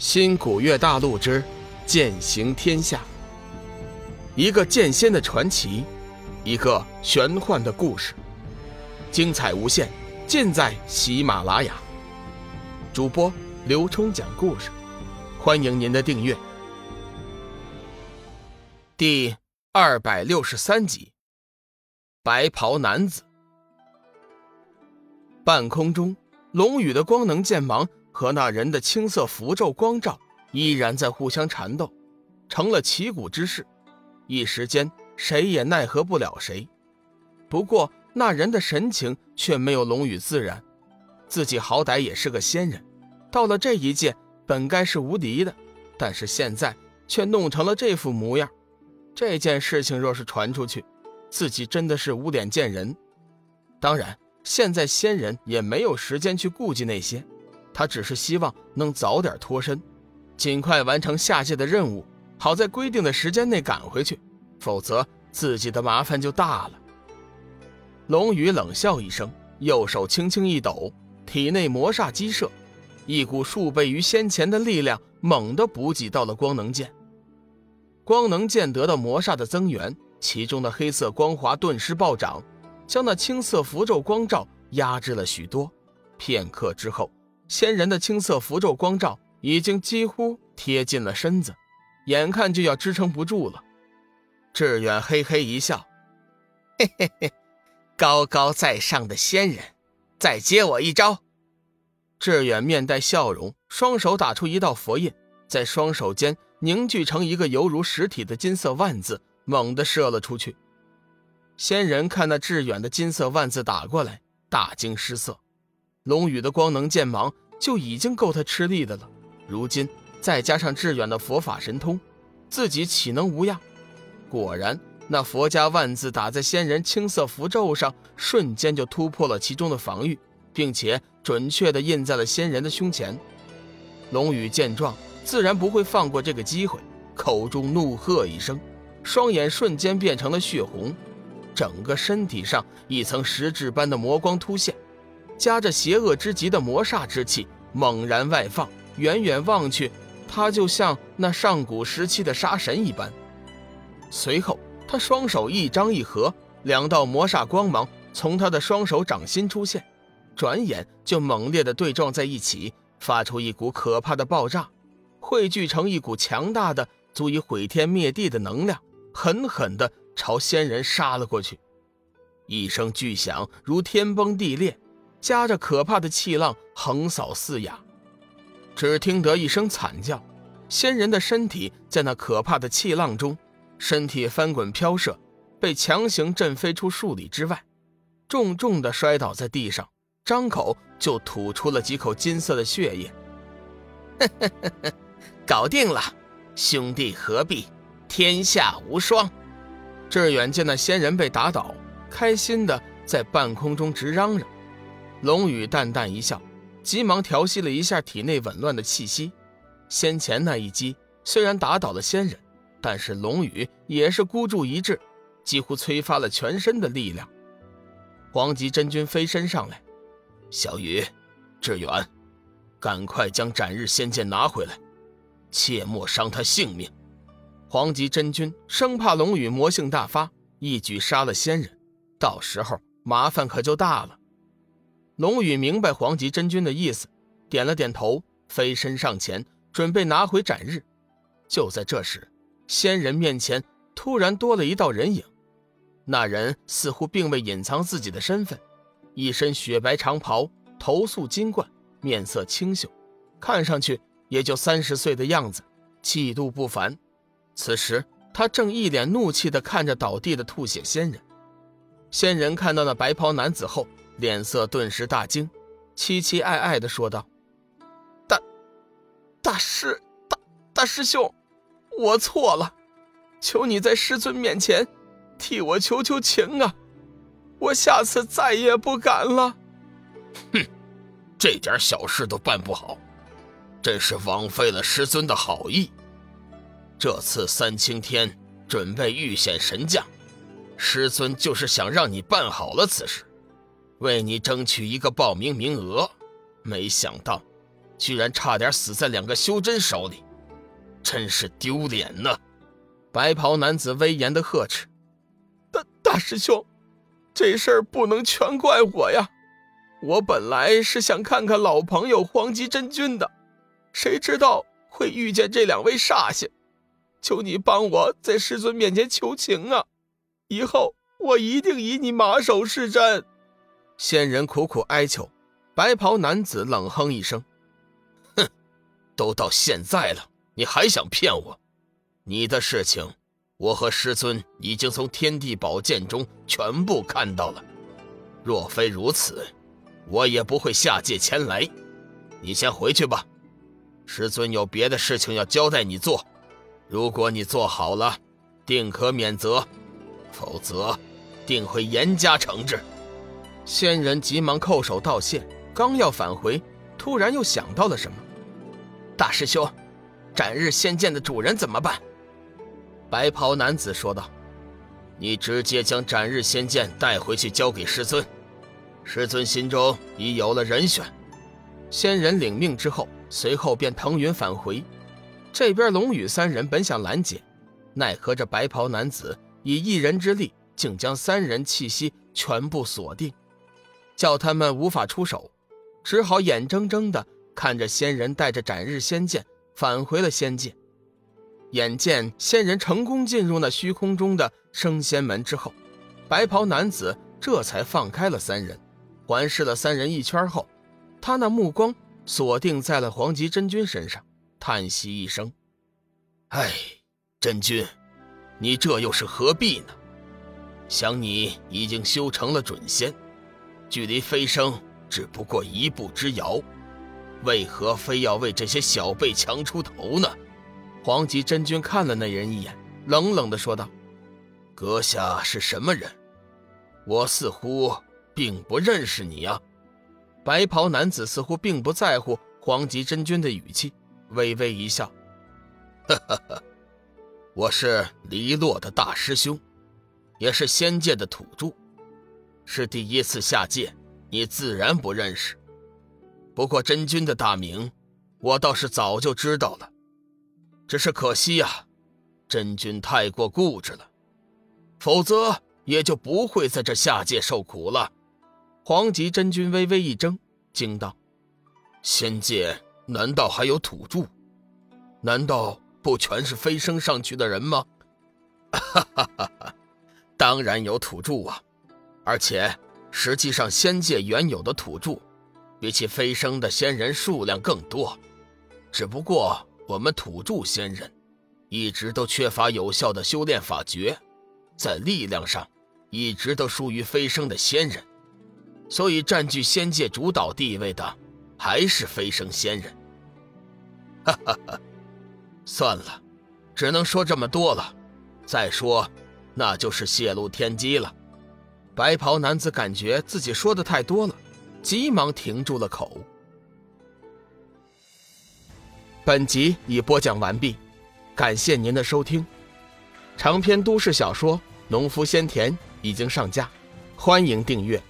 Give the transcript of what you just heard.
新古月大陆之剑行天下，一个剑仙的传奇，一个玄幻的故事，精彩无限，尽在喜马拉雅。主播刘冲讲故事，欢迎您的订阅。第二百六十三集，白袍男子。半空中，龙宇的光能剑芒。和那人的青色符咒光照依然在互相缠斗，成了旗鼓之势。一时间，谁也奈何不了谁。不过，那人的神情却没有龙宇自然。自己好歹也是个仙人，到了这一界本该是无敌的，但是现在却弄成了这副模样。这件事情若是传出去，自己真的是无脸见人。当然，现在仙人也没有时间去顾及那些。他只是希望能早点脱身，尽快完成下界的任务，好在规定的时间内赶回去，否则自己的麻烦就大了。龙宇冷笑一声，右手轻轻一抖，体内魔煞激射，一股数倍于先前的力量猛地补给到了光能剑。光能剑得到魔煞的增援，其中的黑色光华顿时暴涨，将那青色符咒光照压制了许多。片刻之后。仙人的青色符咒光照已经几乎贴近了身子，眼看就要支撑不住了。志远嘿嘿一笑：“嘿嘿嘿，高高在上的仙人，再接我一招。”志远面带笑容，双手打出一道佛印，在双手间凝聚成一个犹如实体的金色万字，猛地射了出去。仙人看那志远的金色万字打过来，大惊失色。龙宇的光能剑芒就已经够他吃力的了，如今再加上致远的佛法神通，自己岂能无恙？果然，那佛家万字打在仙人青色符咒上，瞬间就突破了其中的防御，并且准确地印在了仙人的胸前。龙宇见状，自然不会放过这个机会，口中怒喝一声，双眼瞬间变成了血红，整个身体上一层实质般的魔光突现。夹着邪恶之极的魔煞之气猛然外放，远远望去，他就像那上古时期的杀神一般。随后，他双手一张一合，两道魔煞光芒从他的双手掌心出现，转眼就猛烈的对撞在一起，发出一股可怕的爆炸，汇聚成一股强大的、足以毁天灭地的能量，狠狠地朝仙人杀了过去。一声巨响，如天崩地裂。夹着可怕的气浪横扫四野，只听得一声惨叫，仙人的身体在那可怕的气浪中，身体翻滚飘射，被强行震飞出数里之外，重重的摔倒在地上，张口就吐出了几口金色的血液。搞定了，兄弟何必，天下无双。志远见那仙人被打倒，开心的在半空中直嚷嚷。龙宇淡淡一笑，急忙调息了一下体内紊乱的气息。先前那一击虽然打倒了仙人，但是龙宇也是孤注一掷，几乎催发了全身的力量。黄极真君飞身上来：“小雨，志远，赶快将斩日仙剑拿回来，切莫伤他性命。”黄极真君生怕龙宇魔性大发，一举杀了仙人，到时候麻烦可就大了。龙宇明白黄极真君的意思，点了点头，飞身上前，准备拿回斩日。就在这时，仙人面前突然多了一道人影，那人似乎并未隐藏自己的身份，一身雪白长袍，头束金冠，面色清秀，看上去也就三十岁的样子，气度不凡。此时，他正一脸怒气地看着倒地的吐血仙人。仙人看到那白袍男子后。脸色顿时大惊，凄凄哀哀地说道：“大，大师，大大师兄，我错了，求你在师尊面前替我求求情啊！我下次再也不敢了。”哼，这点小事都办不好，真是枉费了师尊的好意。这次三清天准备遇险神将，师尊就是想让你办好了此事。为你争取一个报名名额，没想到，居然差点死在两个修真手里，真是丢脸呐！白袍男子威严的呵斥：“大大师兄，这事儿不能全怪我呀！我本来是想看看老朋友黄极真君的，谁知道会遇见这两位煞星。求你帮我在师尊面前求情啊！以后我一定以你马首是瞻。”仙人苦苦哀求。白袍男子冷哼一声：“哼，都到现在了，你还想骗我？你的事情，我和师尊已经从天地宝剑中全部看到了。若非如此，我也不会下界前来。你先回去吧，师尊有别的事情要交代你做。如果你做好了，定可免责；否则，定会严加惩治。”仙人急忙叩首道谢。刚要返回，突然又想到了什么。大师兄，斩日仙剑的主人怎么办？白袍男子说道：“你直接将斩日仙剑带回去交给师尊，师尊心中已有了人选。”仙人领命之后，随后便腾云返回。这边龙宇三人本想拦截，奈何这白袍男子以一人之力，竟将三人气息全部锁定，叫他们无法出手。只好眼睁睁地看着仙人带着斩日仙剑返回了仙界。眼见仙人成功进入那虚空中的升仙门之后，白袍男子这才放开了三人，环视了三人一圈后，他那目光锁定在了黄极真君身上，叹息一声：“唉，真君，你这又是何必呢？想你已经修成了准仙，距离飞升……”只不过一步之遥，为何非要为这些小辈强出头呢？黄极真君看了那人一眼，冷冷的说道：“阁下是什么人？我似乎并不认识你啊。”白袍男子似乎并不在乎黄极真君的语气，微微一笑：“哈哈哈，我是黎落的大师兄，也是仙界的土著，是第一次下界。”你自然不认识，不过真君的大名，我倒是早就知道了。只是可惜呀，真君太过固执了，否则也就不会在这下界受苦了。黄极真君微微一怔，惊道：“仙界难道还有土著？难道不全是飞升上去的人吗？”哈哈哈哈当然有土著啊，而且。实际上，仙界原有的土著，比起飞升的仙人数量更多。只不过我们土著仙人，一直都缺乏有效的修炼法诀，在力量上，一直都输于飞升的仙人。所以占据仙界主导地位的，还是飞升仙人。哈哈哈，算了，只能说这么多了。再说，那就是泄露天机了。白袍男子感觉自己说的太多了，急忙停住了口。本集已播讲完毕，感谢您的收听。长篇都市小说《农夫先田》已经上架，欢迎订阅。